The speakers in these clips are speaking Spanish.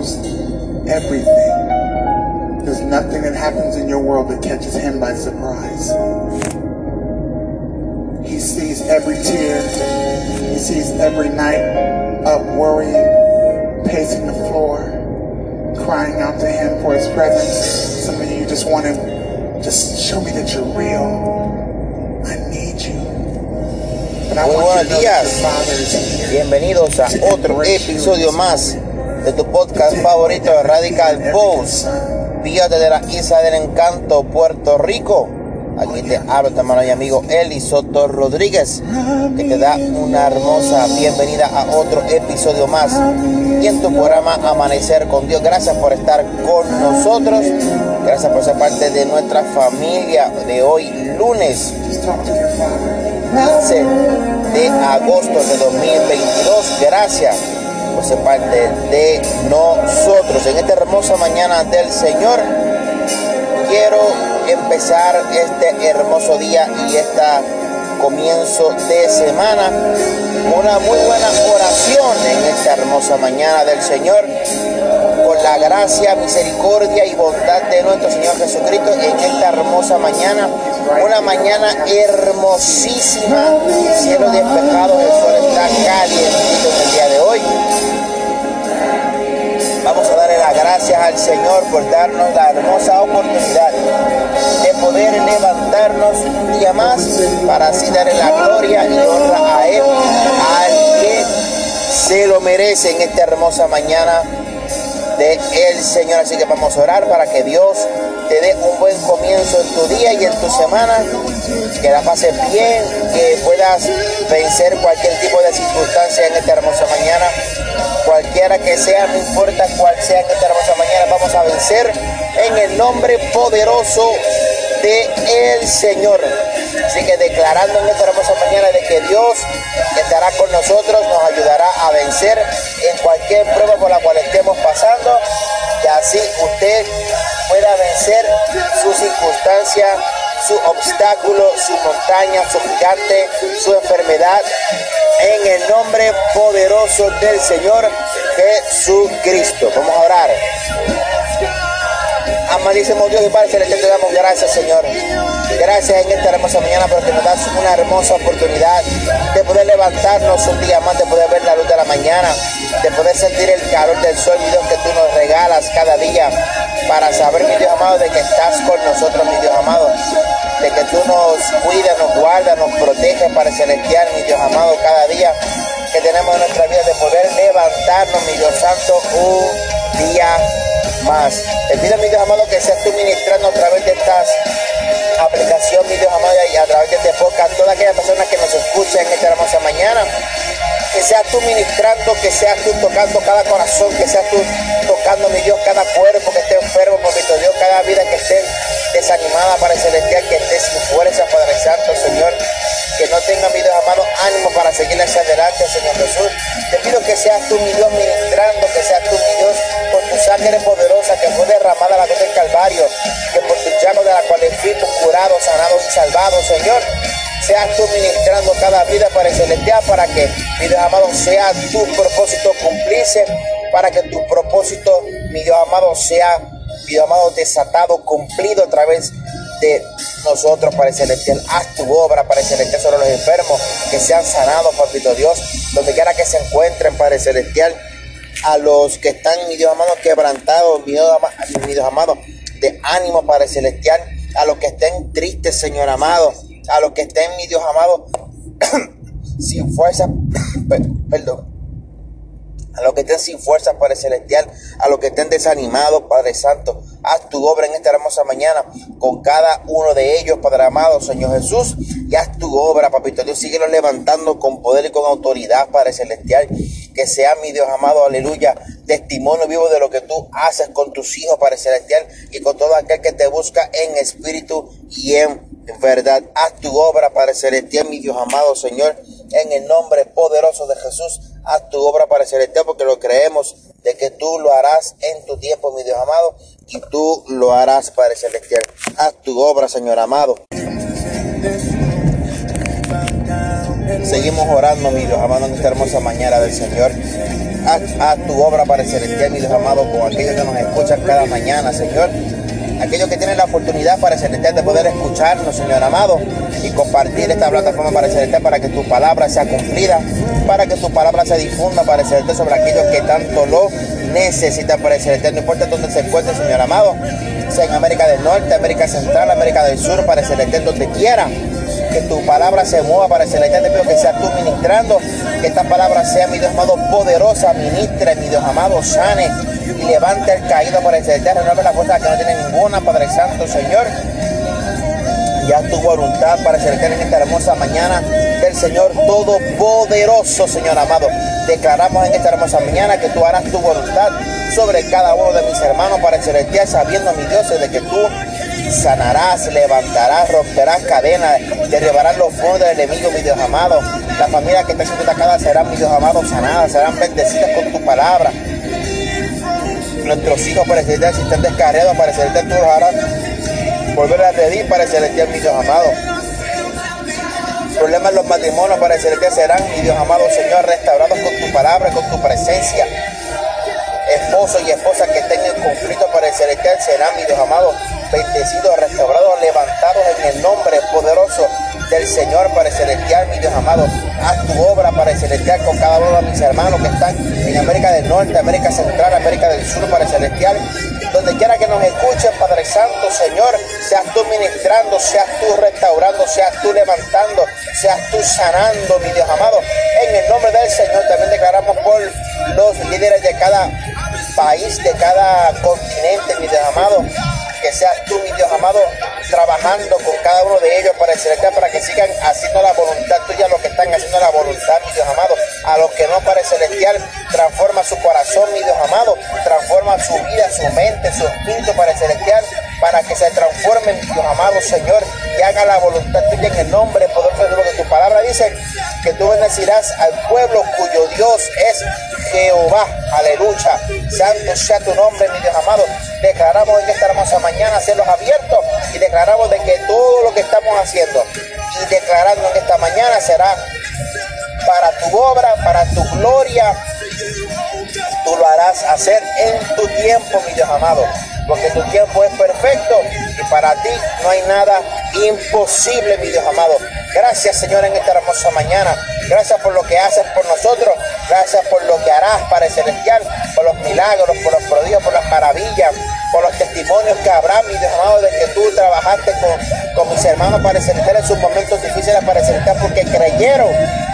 knows everything. There's nothing that happens in your world that catches him by surprise. He sees every tear. He sees every night up worrying, pacing the floor, crying out to him for his presence. Some of you just want to just show me that you're real. I need you. But I Muy want you to buenos know that your días. Father is here. Bienvenidos a otro episodio más de tu podcast favorito Radical Post. Fíjate de la Isla del Encanto, Puerto Rico. Aquí te habla tu hermano y amigo Eli Soto Rodríguez, que te da una hermosa bienvenida a otro episodio más. Y en tu programa Amanecer con Dios, gracias por estar con nosotros. Gracias por ser parte de nuestra familia de hoy, lunes Just talk to your Father. 15 de agosto de 2022. Gracias por ser parte de nosotros. En esta hermosa mañana del Señor, quiero empezar este hermoso día y este comienzo de semana una muy buena oración en esta hermosa mañana del Señor con la gracia, misericordia y bondad de nuestro Señor Jesucristo en esta hermosa mañana. Una mañana hermosísima, cielo despejado, el sol está calientito en el día de hoy. Vamos a darle las gracias al Señor por darnos la hermosa oportunidad de poder levantarnos un día más para así darle la gloria y honra a Él, al que se lo merece en esta hermosa mañana de el Señor. Así que vamos a orar para que Dios te dé un buen comienzo en tu día y en tu semana, que la pases bien, que puedas vencer cualquier tipo de circunstancia en esta hermosa mañana, cualquiera que sea, no importa cuál sea en esta hermosa mañana, vamos a vencer en el nombre poderoso de el Señor. Así que declarando en esta hermosa mañana de que Dios estará con nosotros, nos ayudará a vencer en cualquier prueba por la cual estemos pasando y así usted pueda vencer su circunstancia, su obstáculo, su montaña, su gigante, su enfermedad, en el nombre poderoso del Señor Jesucristo. Vamos a orar. Amadísimo Dios y Padre Celestial, te damos gracias, Señor. Gracias en esta hermosa mañana porque nos das una hermosa oportunidad de poder levantarnos un día más, de poder ver la luz de la mañana, de poder sentir el calor del sol, mi Dios, que tú nos regalas cada día para saber, mi Dios amado, de que estás con nosotros, mi Dios amado, de que tú nos cuidas, nos guardas, nos proteges para el celestial, mi Dios amado, cada día que tenemos en nuestra vida, de poder levantarnos, mi Dios Santo, un día más. Te pido, mi Dios amado, que seas tú ministrando a través de estas aplicación, mi Dios amado, y a través de este podcast, todas aquellas personas que nos escuchan en esta hermosa mañana, que seas tú ministrando, que seas tú tocando cada corazón, que seas tú tocando, mi Dios, cada cuerpo que esté enfermo, porque Dios, cada vida que esté desanimada para el celestial, que esté sin fuerza, Padre Santo, Señor, que no tenga, mi Dios amado, ánimo para seguir hacia adelante, Señor Jesús. Te pido que seas tú, mi Dios, ministrando, que seas tú, mi Dios, con tu sangre poderosa que fue derramada a la cruz del Calvario, que por tu llago de la cual fuimos curados, sanados y salvados, Señor. Seas tú ministrando cada vida para el celestial, para que, mi Dios amado, sea tu propósito cumplirse, para que tu propósito, mi Dios amado, sea, mi Dios amado, desatado, cumplido a través de nosotros, Padre Celestial. Haz tu obra, Padre Celestial, sobre los enfermos, que sean sanados, Papito Dios, donde quiera que se encuentren, Padre Celestial. A los que están, mi Dios amado, quebrantados, mi Dios amado, de ánimo, Padre Celestial. A los que estén tristes, Señor amado. A los que estén, mi Dios amado, sin fuerza, per- perdón a los que estén sin fuerzas, Padre Celestial, a los que estén desanimados, Padre Santo, haz tu obra en esta hermosa mañana con cada uno de ellos, Padre amado, Señor Jesús, y haz tu obra, Papito Dios, síguelo levantando con poder y con autoridad, Padre Celestial, que sea mi Dios amado, aleluya, testimonio vivo de lo que tú haces con tus hijos, Padre Celestial, y con todo aquel que te busca en espíritu y en verdad. Haz tu obra, Padre Celestial, mi Dios amado, Señor, en el nombre poderoso de Jesús. Haz tu obra, Padre Celestial, porque lo creemos de que tú lo harás en tu tiempo, mi Dios amado, y tú lo harás, Padre Celestial. Haz tu obra, Señor amado. Seguimos orando, mi Dios amado, en esta hermosa mañana del Señor. A, tu obra para celestial, mi Dios amado, con aquellos que nos escuchan cada mañana, Señor. Aquellos que tienen la oportunidad para celestial de poder escucharnos, Señor amado, y compartir esta plataforma para celestial para que tu palabra sea cumplida, para que tu palabra se difunda para celestial sobre aquellos que tanto lo necesitan para celestial. No importa dónde se encuentre, Señor amado, sea en América del Norte, América Central, América del Sur, para celestial donde quiera que tu palabra se mueva para el celestial. Te pido que seas tú ministrando, que esta palabra sea, mi Dios amado, poderosa, ministre, mi Dios amado, sane y levante el caído para el celestial. Renueve la fuerza que no tiene ninguna, Padre Santo, Señor. Ya tu voluntad para el celestial en esta hermosa mañana del Señor Todopoderoso, Señor amado. Declaramos en esta hermosa mañana que tú harás tu voluntad sobre cada uno de mis hermanos para el celestial, sabiendo, mi Dios, de que tú sanarás, levantarás, romperás cadenas, derribarás los fondos del enemigo, mi Dios amado. La familia que está siendo atacada serán, mi Dios amado, sanadas, serán bendecidas con tu palabra. Nuestros hijos para el si están descarriados para el celestial, tú volver a redir para el celestial, mi Dios amado. Problemas en los matrimonios para el celestial serán, mi Dios amado Señor, restaurados con tu palabra, con tu presencia esposos y esposas que tengan conflicto para el celestial serán, mi Dios amado, bendecidos, restaurados, levantados en el nombre poderoso del Señor para el celestial, mi Dios amado. Haz tu obra para el celestial con cada uno de mis hermanos que están en América del Norte, América Central, América del Sur para el celestial. Donde quiera que nos escuchen, Padre Santo, Señor, seas tú ministrando, seas tú restaurando, seas tú levantando, seas tú sanando, mi Dios amado. En el nombre del Señor también declaramos por los líderes de cada país, de cada continente, mi Dios amado que seas tú, mi Dios amado, trabajando con cada uno de ellos para el celestial, para que sigan haciendo la voluntad tuya, lo que están haciendo la voluntad, mi Dios amado, a los que no para el celestial, transforma su corazón, mi Dios amado, transforma su vida, su mente, su espíritu para el celestial, para que se transforme, mi Dios amado, Señor, y haga la voluntad tuya en el nombre poderoso de palabra dice, que tú bendecirás al pueblo cuyo Dios es Jehová, aleluya, santo sea tu nombre, mi Dios amado, declaramos en esta hermosa mañana cielos abiertos y declaramos de que todo lo que estamos haciendo y declarando en esta mañana será para tu obra, para tu gloria. Tú lo harás hacer en tu tiempo, mi Dios amado, porque tu tiempo es perfecto y para ti no hay nada imposible, mi Dios amado. Gracias, Señor, en esta hermosa mañana. Gracias por lo que haces por nosotros. Gracias por lo que harás para el celestial, por los milagros, por los prodigios, por las maravillas, por los testimonios que habrá, mi Dios amado, de que tú trabajaste con, con mis hermanos para el celestial en sus momentos difíciles para el celestial, porque creyeron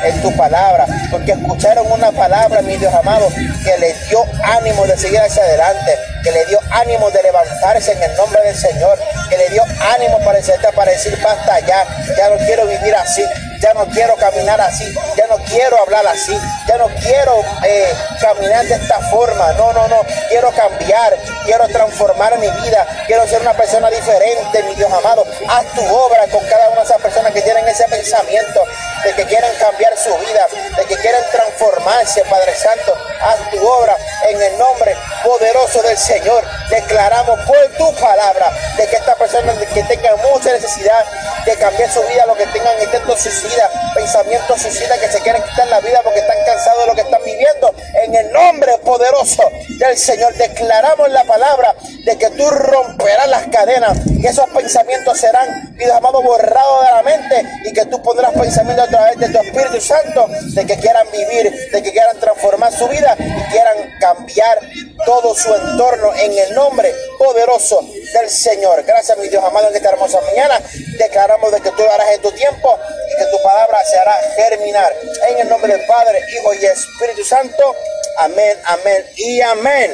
en tu palabra, porque escucharon una palabra, mi Dios amado, que les dio ánimo de seguir hacia adelante, que le dio ánimo de levantarse en el nombre del Señor, que le dio ánimo para para decir basta ya, ya no quiero vivir así, ya no quiero caminar así, ya no quiero hablar así, ya no quiero eh, caminar de esta forma, no, no, no, quiero cambiar, quiero transformar mi vida, quiero ser una persona diferente, mi Dios amado, haz tu obra con cada una de esas personas que tienen ese pensamiento de que quieren cambiar su vida, de que quieren transformarse, Padre Santo, haz tu obra en el nombre poderoso del Señor, declaramos por tu palabra de que estas personas que tengan mucha necesidad de cambiar su vida, lo que tengan intentos suicidas, pensamientos suicidas que se quieren quitar la vida porque están cansados de lo que están viviendo. En el nombre poderoso del Señor declaramos la palabra de que tú romperás las cadenas y esos pensamientos serán, Dios amado, borrados de la mente y que tú pondrás pensamientos a través de tu Espíritu Santo de que quieran vivir, de que quieran transformar su vida y quieran cambiar todo su entorno en el nombre poderoso del Señor. Gracias, mi Dios amado, en esta hermosa mañana. Declaramos de que tú harás en tu tiempo y que tu palabra se hará germinar. En el nombre del Padre, Hijo y Espíritu Santo. Amén, amén y amén.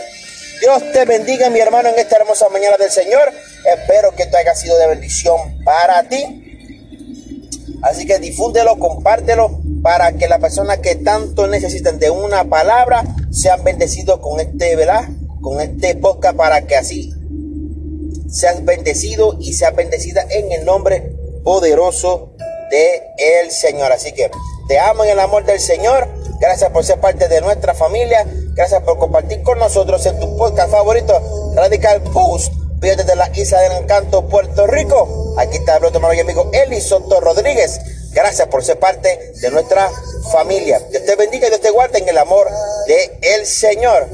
Dios te bendiga, mi hermano, en esta hermosa mañana del Señor. Espero que esto haya sido de bendición para ti. Así que difúndelo, compártelo para que las personas que tanto necesitan de una palabra sean bendecidos con este, ¿verdad? Con este podcast para que así seas bendecido y seas bendecida en el nombre poderoso de el Señor. Así que te amo en el amor del Señor. Gracias por ser parte de nuestra familia. Gracias por compartir con nosotros en tu podcast favorito, Radical Post. Fíjate de la isla del encanto, Puerto Rico. Aquí está el hermano y amigo Eli Soto Rodríguez Gracias por ser parte de nuestra familia. Dios te bendiga y Dios te guarde en el amor de Señor.